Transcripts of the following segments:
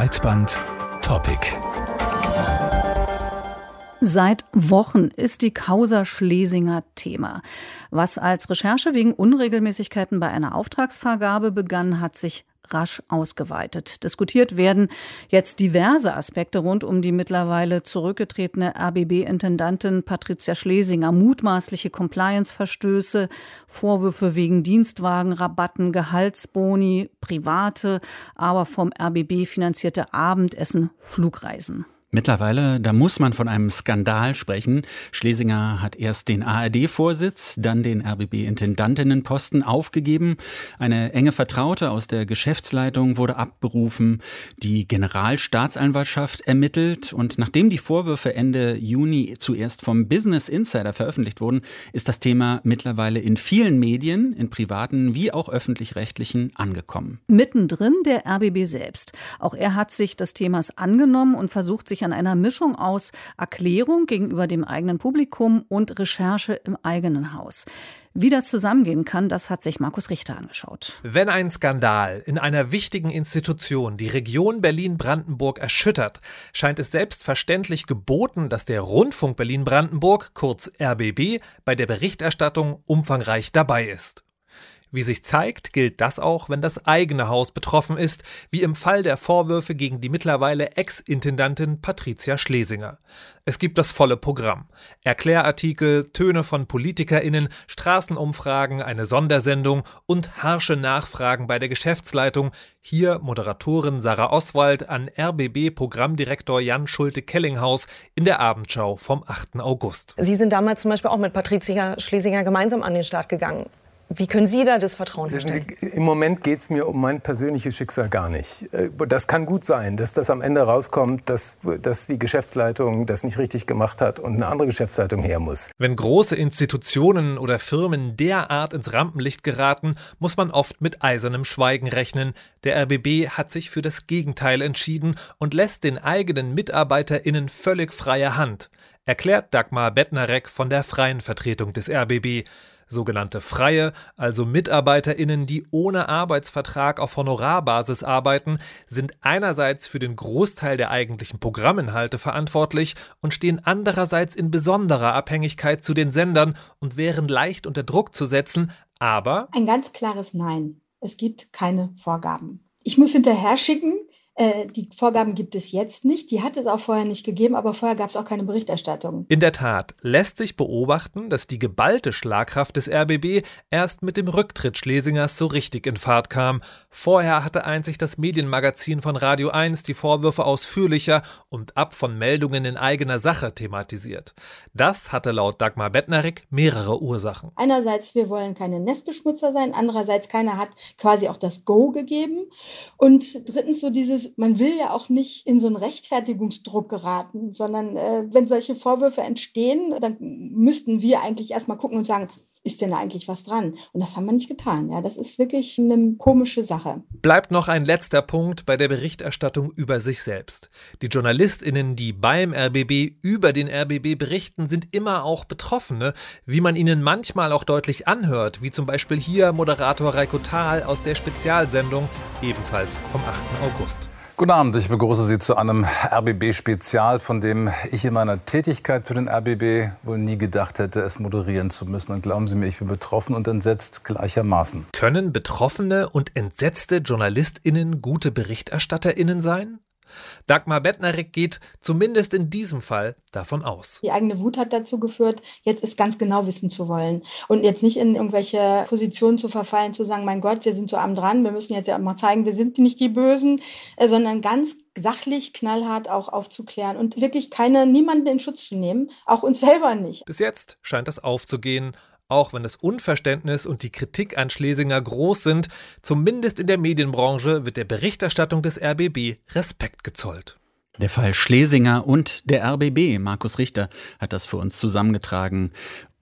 Breitband Topic. Seit Wochen ist die Causa Schlesinger Thema. Was als Recherche wegen Unregelmäßigkeiten bei einer Auftragsvergabe begann, hat sich rasch ausgeweitet. Diskutiert werden jetzt diverse Aspekte rund um die mittlerweile zurückgetretene RBB-Intendantin Patricia Schlesinger, mutmaßliche Compliance-Verstöße, Vorwürfe wegen Dienstwagenrabatten, Gehaltsboni, private, aber vom RBB finanzierte Abendessen, Flugreisen. Mittlerweile, da muss man von einem Skandal sprechen. Schlesinger hat erst den ARD-Vorsitz, dann den RBB-Intendantinnenposten aufgegeben. Eine enge Vertraute aus der Geschäftsleitung wurde abberufen. Die Generalstaatsanwaltschaft ermittelt. Und nachdem die Vorwürfe Ende Juni zuerst vom Business Insider veröffentlicht wurden, ist das Thema mittlerweile in vielen Medien, in privaten wie auch öffentlich-rechtlichen, angekommen. Mittendrin der RBB selbst. Auch er hat sich des Themas angenommen und versucht sich sich an einer Mischung aus Erklärung gegenüber dem eigenen Publikum und Recherche im eigenen Haus. Wie das zusammengehen kann, das hat sich Markus Richter angeschaut. Wenn ein Skandal in einer wichtigen Institution die Region Berlin-Brandenburg erschüttert, scheint es selbstverständlich geboten, dass der Rundfunk Berlin-Brandenburg, kurz RBB, bei der Berichterstattung umfangreich dabei ist. Wie sich zeigt, gilt das auch, wenn das eigene Haus betroffen ist, wie im Fall der Vorwürfe gegen die mittlerweile Ex-Intendantin Patricia Schlesinger. Es gibt das volle Programm. Erklärartikel, Töne von PolitikerInnen, Straßenumfragen, eine Sondersendung und harsche Nachfragen bei der Geschäftsleitung. Hier Moderatorin Sarah Oswald an RBB-Programmdirektor Jan Schulte-Kellinghaus in der Abendschau vom 8. August. Sie sind damals zum Beispiel auch mit Patricia Schlesinger gemeinsam an den Start gegangen. Wie können Sie da das Vertrauen herstellen? Sie, Im Moment geht es mir um mein persönliches Schicksal gar nicht. Äh, das kann gut sein, dass das am Ende rauskommt, dass, dass die Geschäftsleitung das nicht richtig gemacht hat und eine andere Geschäftsleitung her muss. Wenn große Institutionen oder Firmen derart ins Rampenlicht geraten, muss man oft mit eisernem Schweigen rechnen. Der RBB hat sich für das Gegenteil entschieden und lässt den eigenen MitarbeiterInnen völlig freie Hand, erklärt Dagmar Bettnarek von der freien Vertretung des RBB. Sogenannte Freie, also MitarbeiterInnen, die ohne Arbeitsvertrag auf Honorarbasis arbeiten, sind einerseits für den Großteil der eigentlichen Programminhalte verantwortlich und stehen andererseits in besonderer Abhängigkeit zu den Sendern und wären leicht unter Druck zu setzen, aber. Ein ganz klares Nein. Es gibt keine Vorgaben. Ich muss hinterher schicken, äh, die Vorgaben gibt es jetzt nicht. Die hat es auch vorher nicht gegeben, aber vorher gab es auch keine Berichterstattung. In der Tat lässt sich beobachten, dass die geballte Schlagkraft des RBB erst mit dem Rücktritt Schlesingers so richtig in Fahrt kam. Vorher hatte einzig das Medienmagazin von Radio 1 die Vorwürfe ausführlicher und ab von Meldungen in eigener Sache thematisiert. Das hatte laut Dagmar Bettnerik mehrere Ursachen. Einerseits, wir wollen keine Nestbeschmutzer sein, andererseits, keiner hat quasi auch das Go gegeben. Und drittens so dieses man will ja auch nicht in so einen Rechtfertigungsdruck geraten, sondern äh, wenn solche Vorwürfe entstehen, dann müssten wir eigentlich erstmal gucken und sagen, ist denn da eigentlich was dran? Und das haben wir nicht getan. Ja, das ist wirklich eine komische Sache. Bleibt noch ein letzter Punkt bei der Berichterstattung über sich selbst. Die JournalistInnen, die beim RBB über den RBB berichten, sind immer auch Betroffene, wie man ihnen manchmal auch deutlich anhört, wie zum Beispiel hier Moderator Reiko Thal aus der Spezialsendung, ebenfalls vom 8. August. Guten Abend, ich begrüße Sie zu einem RBB-Spezial, von dem ich in meiner Tätigkeit für den RBB wohl nie gedacht hätte, es moderieren zu müssen. Und glauben Sie mir, ich bin betroffen und entsetzt gleichermaßen. Können betroffene und entsetzte JournalistInnen gute BerichterstatterInnen sein? Dagmar Bettnarek geht zumindest in diesem Fall davon aus. Die eigene Wut hat dazu geführt, jetzt es ganz genau wissen zu wollen und jetzt nicht in irgendwelche Positionen zu verfallen, zu sagen, mein Gott, wir sind so am dran, wir müssen jetzt ja mal zeigen, wir sind nicht die Bösen, äh, sondern ganz sachlich, knallhart auch aufzuklären und wirklich keine, niemanden in Schutz zu nehmen, auch uns selber nicht. Bis jetzt scheint das aufzugehen auch wenn das Unverständnis und die Kritik an Schlesinger groß sind, zumindest in der Medienbranche wird der Berichterstattung des RBB Respekt gezollt. Der Fall Schlesinger und der RBB, Markus Richter hat das für uns zusammengetragen.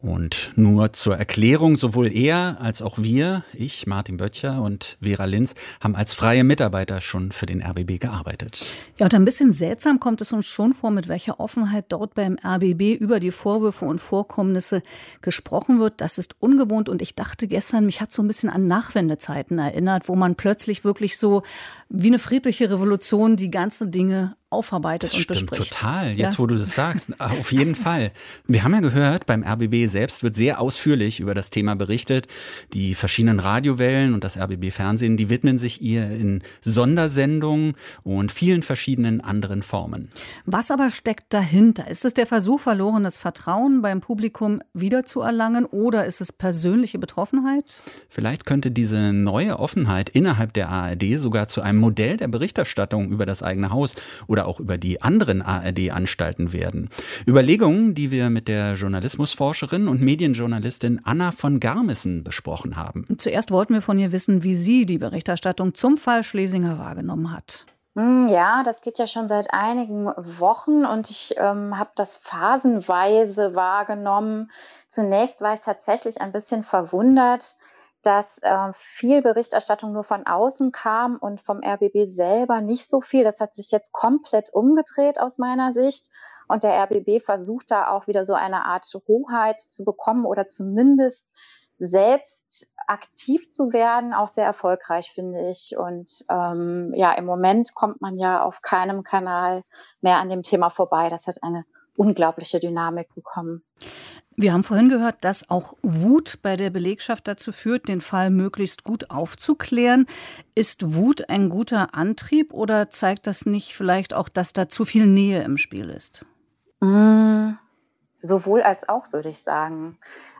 Und nur zur Erklärung, sowohl er als auch wir, ich, Martin Böttcher und Vera Linz, haben als freie Mitarbeiter schon für den RBB gearbeitet. Ja, und ein bisschen seltsam kommt es uns schon vor, mit welcher Offenheit dort beim RBB über die Vorwürfe und Vorkommnisse gesprochen wird. Das ist ungewohnt und ich dachte gestern, mich hat so ein bisschen an Nachwendezeiten erinnert, wo man plötzlich wirklich so wie eine friedliche Revolution die ganzen Dinge aufarbeitet das und stimmt bespricht. total. Jetzt, Ja. wo du das sagst, auf jeden Fall. Wir haben ja gehört, beim RBB selbst wird sehr ausführlich über das Thema berichtet. Die verschiedenen Radiowellen und das RBB Fernsehen, die widmen sich ihr in Sondersendungen und vielen verschiedenen anderen Formen. Was aber steckt dahinter? Ist es der Versuch, verlorenes Vertrauen beim Publikum wiederzuerlangen oder ist es persönliche Betroffenheit? Vielleicht könnte diese neue Offenheit innerhalb der ARD sogar zu einem Modell der Berichterstattung über das eigene Haus oder auch über die anderen ARD-Anstalten werden. Überlegungen, die wir mit der Journalismusforscherin und Medienjournalistin Anna von Garmissen besprochen haben. Zuerst wollten wir von ihr wissen, wie sie die Berichterstattung zum Fall Schlesinger wahrgenommen hat. Hm, Ja, das geht ja schon seit einigen Wochen und ich ähm, habe das phasenweise wahrgenommen. Zunächst war ich tatsächlich ein bisschen verwundert, dass äh, viel Berichterstattung nur von außen kam und vom RBB selber nicht so viel. Das hat sich jetzt komplett umgedreht aus meiner Sicht. Und der RBB versucht da auch wieder so eine Art Hoheit zu bekommen oder zumindest selbst aktiv zu werden, auch sehr erfolgreich, finde ich. Und ähm, ja, im Moment kommt man ja auf keinem Kanal mehr an dem Thema vorbei. Das hat eine unglaubliche Dynamik bekommen. Wir haben vorhin gehört, dass auch Wut bei der Belegschaft dazu führt, den Fall möglichst gut aufzuklären. Ist Wut ein guter Antrieb oder zeigt das nicht vielleicht auch, dass da zu viel Nähe im Spiel ist? Mm, sowohl als auch, würde ich sagen.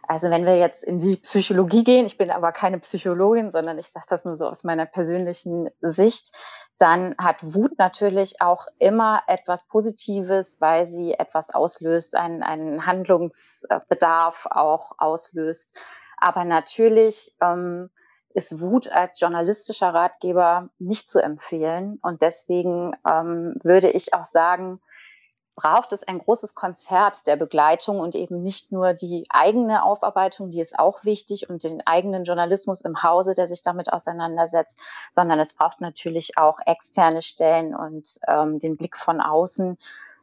Also wenn wir jetzt in die Psychologie gehen, ich bin aber keine Psychologin, sondern ich sage das nur so aus meiner persönlichen Sicht, dann hat Wut natürlich auch immer etwas Positives, weil sie etwas auslöst, einen, einen Handlungsbedarf auch auslöst. Aber natürlich ähm, ist Wut als journalistischer Ratgeber nicht zu empfehlen. Und deswegen ähm, würde ich auch sagen, braucht es ein großes Konzert der Begleitung und eben nicht nur die eigene Aufarbeitung, die ist auch wichtig und den eigenen Journalismus im Hause, der sich damit auseinandersetzt, sondern es braucht natürlich auch externe Stellen und ähm, den Blick von außen.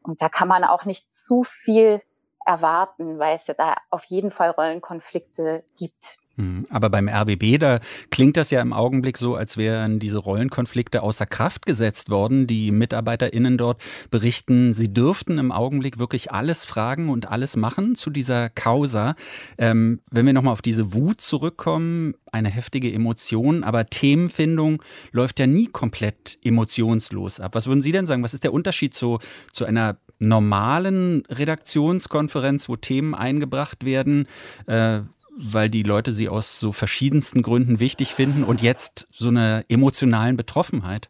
Und da kann man auch nicht zu viel erwarten, weil es ja da auf jeden Fall Rollenkonflikte gibt. Hm, Aber beim RBB, da klingt das ja im Augenblick so, als wären diese Rollenkonflikte außer Kraft gesetzt worden. Die MitarbeiterInnen dort berichten, sie dürften im Augenblick wirklich alles fragen und alles machen zu dieser Causa. Ähm, wenn wir nochmal auf diese Wut zurückkommen, eine heftige Emotion, aber Themenfindung läuft ja nie komplett emotionslos ab. Was würden Sie denn sagen? Was ist der Unterschied zu, zu einer normalen Redaktionskonferenz, wo Themen eingebracht werden? Äh, weil die Leute sie aus so verschiedensten Gründen wichtig finden und jetzt so einer emotionalen Betroffenheit?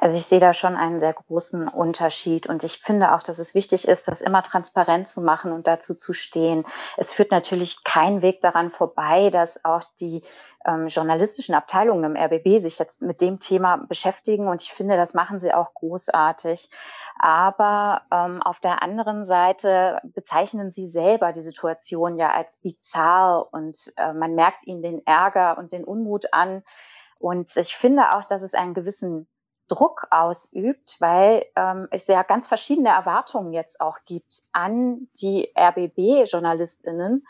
Also ich sehe da schon einen sehr großen Unterschied und ich finde auch, dass es wichtig ist, das immer transparent zu machen und dazu zu stehen. Es führt natürlich kein Weg daran vorbei, dass auch die ähm, journalistischen Abteilungen im RBB sich jetzt mit dem Thema beschäftigen und ich finde, das machen sie auch großartig. Aber ähm, auf der anderen Seite bezeichnen sie selber die Situation ja als bizarr und äh, man merkt ihnen den Ärger und den Unmut an. Und ich finde auch, dass es einen gewissen Druck ausübt, weil ähm, es ja ganz verschiedene Erwartungen jetzt auch gibt an die RBB-JournalistInnen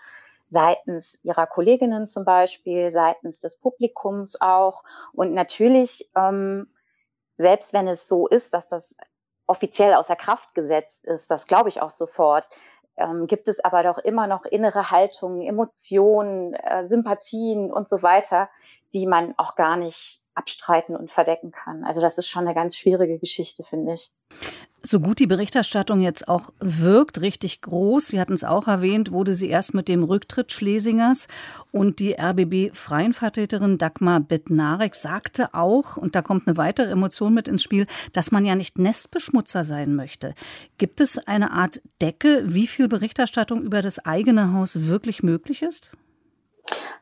seitens ihrer Kolleginnen zum Beispiel, seitens des Publikums auch. Und natürlich, ähm, selbst wenn es so ist, dass das offiziell außer Kraft gesetzt ist, das glaube ich auch sofort, ähm, gibt es aber doch immer noch innere Haltungen, Emotionen, äh, Sympathien und so weiter, die man auch gar nicht abstreiten und verdecken kann. Also das ist schon eine ganz schwierige Geschichte, finde ich. So gut die Berichterstattung jetzt auch wirkt, richtig groß, Sie hatten es auch erwähnt, wurde sie erst mit dem Rücktritt Schlesingers und die RBB-Freienvertreterin Dagmar Bednarek sagte auch, und da kommt eine weitere Emotion mit ins Spiel, dass man ja nicht Nestbeschmutzer sein möchte. Gibt es eine Art Decke, wie viel Berichterstattung über das eigene Haus wirklich möglich ist?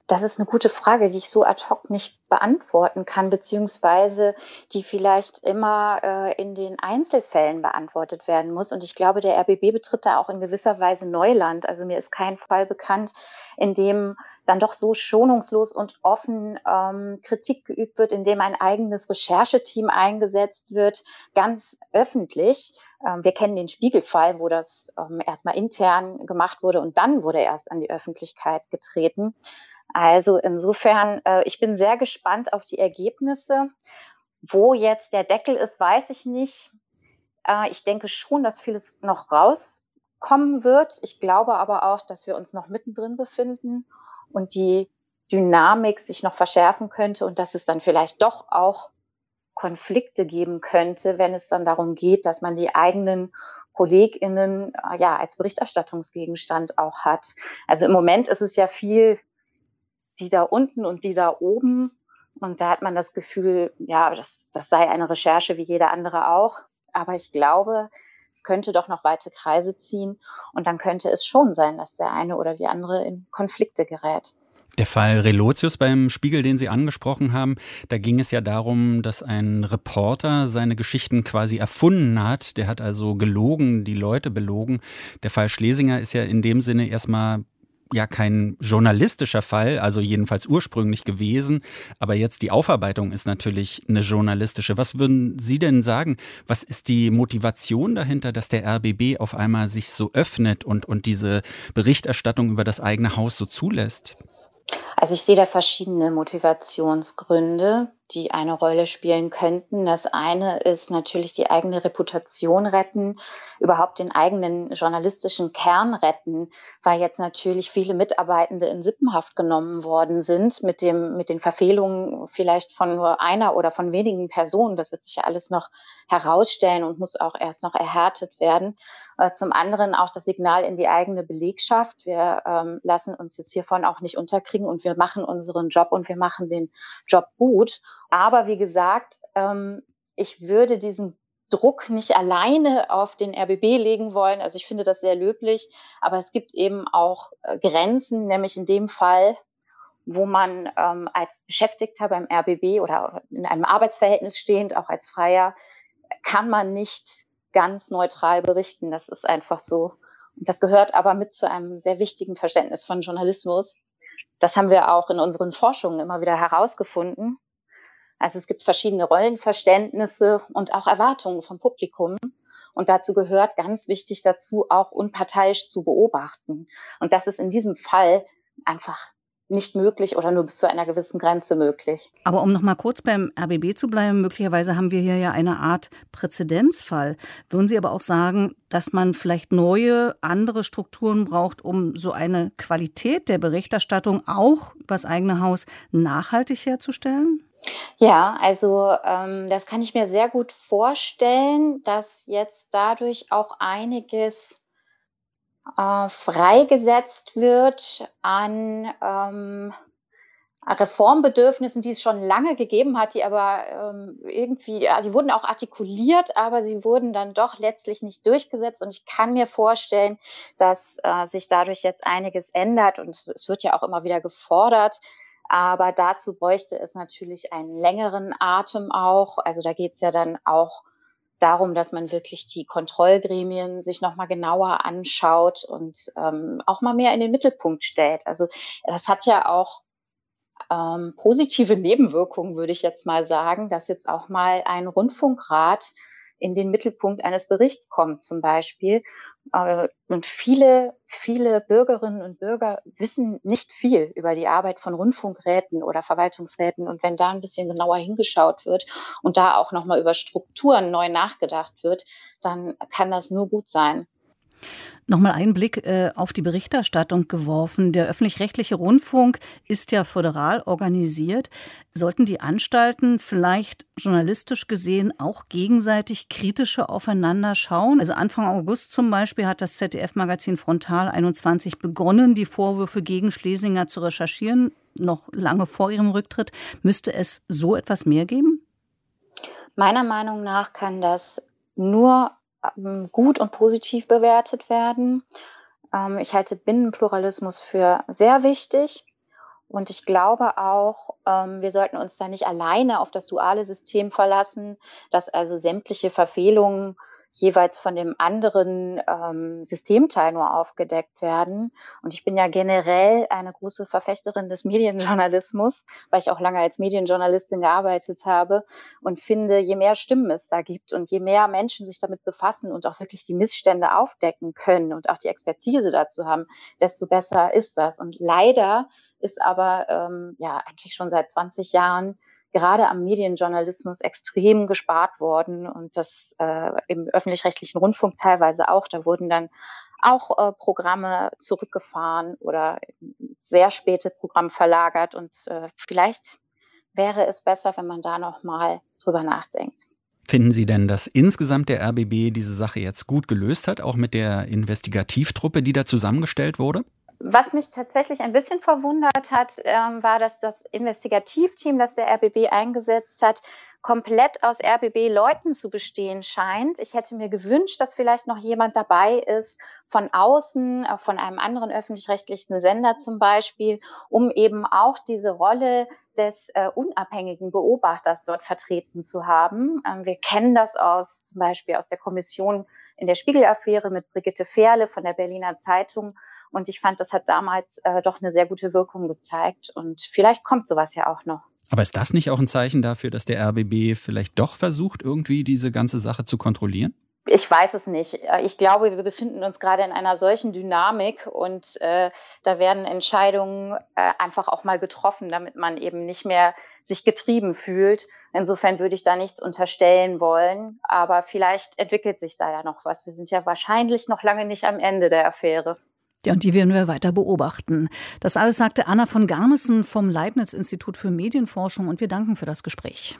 Das ist eine gute Frage, die ich so ad hoc nicht beantworten kann, beziehungsweise die vielleicht immer äh, in den Einzelfällen beantwortet werden muss. Und ich glaube, der RBB betritt da auch in gewisser Weise Neuland. Also mir ist kein Fall bekannt, in dem dann doch so schonungslos und offen ähm, Kritik geübt wird, in dem ein eigenes Rechercheteam eingesetzt wird, ganz öffentlich. Ähm, wir kennen den Spiegelfall, wo das ähm, erstmal intern gemacht wurde und dann wurde erst an die Öffentlichkeit getreten. Also insofern, äh, ich bin sehr gespannt auf die Ergebnisse. Wo jetzt der Deckel ist, weiß ich nicht. Äh, ich denke schon, dass vieles noch rauskommen wird. Ich glaube aber auch, dass wir uns noch mittendrin befinden und die Dynamik sich noch verschärfen könnte und dass es dann vielleicht doch auch Konflikte geben könnte, wenn es dann darum geht, dass man die eigenen KollegInnen äh, ja als Berichterstattungsgegenstand auch hat. Also im Moment ist es ja viel die da unten und die da oben. Und da hat man das Gefühl, ja, das, das sei eine Recherche wie jeder andere auch. Aber ich glaube, es könnte doch noch weite Kreise ziehen. Und dann könnte es schon sein, dass der eine oder die andere in Konflikte gerät. Der Fall Relotius beim Spiegel, den Sie angesprochen haben, da ging es ja darum, dass ein Reporter seine Geschichten quasi erfunden hat. Der hat also gelogen, die Leute belogen. Der Fall Schlesinger ist ja in dem Sinne erstmal ja kein journalistischer Fall, also jedenfalls ursprünglich gewesen, aber jetzt die Aufarbeitung ist natürlich eine journalistische. Was würden Sie denn sagen? Was ist die Motivation dahinter, dass der RBB auf einmal sich so öffnet und, und diese Berichterstattung über das eigene Haus so zulässt? Also ich sehe da verschiedene Motivationsgründe, die eine Rolle spielen könnten. Das eine ist natürlich die eigene Reputation retten, überhaupt den eigenen journalistischen Kern retten, weil jetzt natürlich viele Mitarbeitende in Sippenhaft genommen worden sind mit dem, mit den Verfehlungen vielleicht von nur einer oder von wenigen Personen. Das wird sich ja alles noch herausstellen und muss auch erst noch erhärtet werden. Äh, zum anderen auch das Signal in die eigene Belegschaft. Wir ähm, lassen uns jetzt hiervon auch nicht unterkriegen und wir machen unseren Job und wir machen den Job gut. Aber wie gesagt, ähm, ich würde diesen Druck nicht alleine auf den RBB legen wollen. Also ich finde das sehr löblich, aber es gibt eben auch äh, Grenzen, nämlich in dem Fall, wo man ähm, als Beschäftigter beim RBB oder in einem Arbeitsverhältnis stehend, auch als Freier, kann man nicht ganz neutral berichten. Das ist einfach so. Und das gehört aber mit zu einem sehr wichtigen Verständnis von Journalismus. Das haben wir auch in unseren Forschungen immer wieder herausgefunden. Also es gibt verschiedene Rollenverständnisse und auch Erwartungen vom Publikum. Und dazu gehört ganz wichtig dazu, auch unparteiisch zu beobachten. Und das ist in diesem Fall einfach nicht möglich oder nur bis zu einer gewissen Grenze möglich. Aber um noch mal kurz beim RBB zu bleiben, möglicherweise haben wir hier ja eine Art Präzedenzfall. Würden Sie aber auch sagen, dass man vielleicht neue, andere Strukturen braucht, um so eine Qualität der Berichterstattung auch über das eigene Haus nachhaltig herzustellen? Ja, also ähm, das kann ich mir sehr gut vorstellen, dass jetzt dadurch auch einiges äh, freigesetzt wird an ähm, Reformbedürfnissen, die es schon lange gegeben hat, die aber ähm, irgendwie, ja, die wurden auch artikuliert, aber sie wurden dann doch letztlich nicht durchgesetzt. Und ich kann mir vorstellen, dass äh, sich dadurch jetzt einiges ändert. Und es wird ja auch immer wieder gefordert. Aber dazu bräuchte es natürlich einen längeren Atem auch. Also da geht es ja dann auch darum, dass man wirklich die Kontrollgremien sich nochmal genauer anschaut und ähm, auch mal mehr in den Mittelpunkt stellt. Also das hat ja auch ähm, positive Nebenwirkungen, würde ich jetzt mal sagen, dass jetzt auch mal ein Rundfunkrat in den Mittelpunkt eines Berichts kommt zum Beispiel und viele, viele Bürgerinnen und Bürger wissen nicht viel über die Arbeit von Rundfunkräten oder Verwaltungsräten. Und wenn da ein bisschen genauer hingeschaut wird und da auch nochmal über Strukturen neu nachgedacht wird, dann kann das nur gut sein. Nochmal einen Blick äh, auf die Berichterstattung geworfen. Der öffentlich-rechtliche Rundfunk ist ja föderal organisiert. Sollten die Anstalten vielleicht journalistisch gesehen auch gegenseitig kritischer aufeinander schauen? Also Anfang August zum Beispiel hat das ZDF-Magazin Frontal 21 begonnen, die Vorwürfe gegen Schlesinger zu recherchieren. Noch lange vor ihrem Rücktritt. Müsste es so etwas mehr geben? Meiner Meinung nach kann das nur gut und positiv bewertet werden. Ähm, ich halte Binnenpluralismus für sehr wichtig. Und ich glaube auch, ähm, wir sollten uns da nicht alleine auf das duale System verlassen, dass also sämtliche Verfehlungen jeweils von dem anderen ähm, Systemteil nur aufgedeckt werden. Und ich bin ja generell eine große Verfechterin des Medienjournalismus, weil ich auch lange als Medienjournalistin gearbeitet habe und finde, je mehr Stimmen es da gibt und je mehr Menschen sich damit befassen und auch wirklich die Missstände aufdecken können und auch die Expertise dazu haben, desto besser ist das. Und leider ist aber ähm, ja eigentlich schon seit 20 Jahren gerade am Medienjournalismus extrem gespart worden und das äh, im öffentlich-rechtlichen Rundfunk teilweise auch. Da wurden dann auch äh, Programme zurückgefahren oder sehr späte Programme verlagert und äh, vielleicht wäre es besser, wenn man da noch mal drüber nachdenkt. Finden Sie denn, dass insgesamt der RBB diese Sache jetzt gut gelöst hat, auch mit der Investigativtruppe, die da zusammengestellt wurde? Was mich tatsächlich ein bisschen verwundert hat, ähm, war, dass das Investigativteam, das der RBB eingesetzt hat, komplett aus RBB-Leuten zu bestehen scheint. Ich hätte mir gewünscht, dass vielleicht noch jemand dabei ist von außen, äh, von einem anderen öffentlich-rechtlichen Sender zum Beispiel, um eben auch diese Rolle des äh, unabhängigen Beobachters dort vertreten zu haben. Ähm, wir kennen das aus zum Beispiel aus der Kommission in der Spiegel-Affäre mit Brigitte Ferle von der Berliner Zeitung. Und ich fand, das hat damals äh, doch eine sehr gute Wirkung gezeigt. Und vielleicht kommt sowas ja auch noch. Aber ist das nicht auch ein Zeichen dafür, dass der RBB vielleicht doch versucht, irgendwie diese ganze Sache zu kontrollieren? Ich weiß es nicht. Ich glaube, wir befinden uns gerade in einer solchen Dynamik und äh, da werden Entscheidungen äh, einfach auch mal getroffen, damit man eben nicht mehr sich getrieben fühlt. Insofern würde ich da nichts unterstellen wollen, aber vielleicht entwickelt sich da ja noch was. Wir sind ja wahrscheinlich noch lange nicht am Ende der Affäre. Ja, und die werden wir weiter beobachten. Das alles sagte Anna von Garmissen vom Leibniz Institut für Medienforschung und wir danken für das Gespräch.